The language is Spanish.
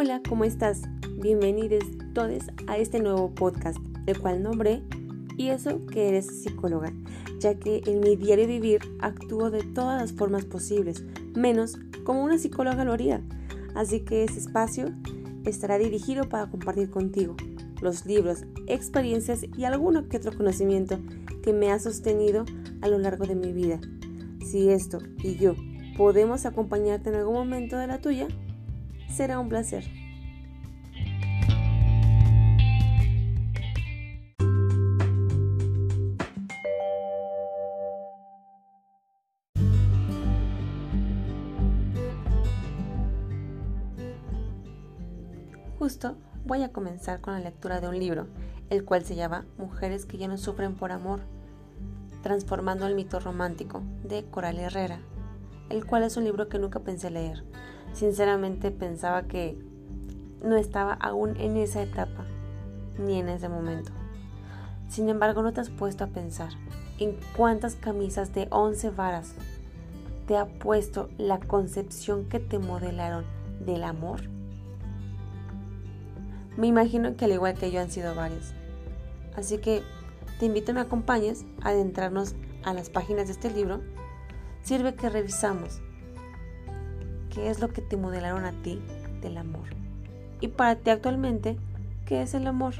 Hola, ¿cómo estás? Bienvenidos todos a este nuevo podcast, el cual nombré Y eso que eres psicóloga, ya que en mi diario vivir actúo de todas las formas posibles, menos como una psicóloga lo haría. Así que ese espacio estará dirigido para compartir contigo los libros, experiencias y alguno que otro conocimiento que me ha sostenido a lo largo de mi vida. Si esto y yo podemos acompañarte en algún momento de la tuya, será un placer. Justo voy a comenzar con la lectura de un libro, el cual se llama Mujeres que ya no sufren por amor, transformando el mito romántico, de Coral Herrera, el cual es un libro que nunca pensé leer. Sinceramente pensaba que no estaba aún en esa etapa, ni en ese momento. Sin embargo, no te has puesto a pensar en cuántas camisas de 11 varas te ha puesto la concepción que te modelaron del amor. Me imagino que al igual que yo han sido varios. Así que te invito a me acompañes a adentrarnos a las páginas de este libro. Sirve que revisamos qué es lo que te modelaron a ti del amor. Y para ti actualmente, ¿qué es el amor?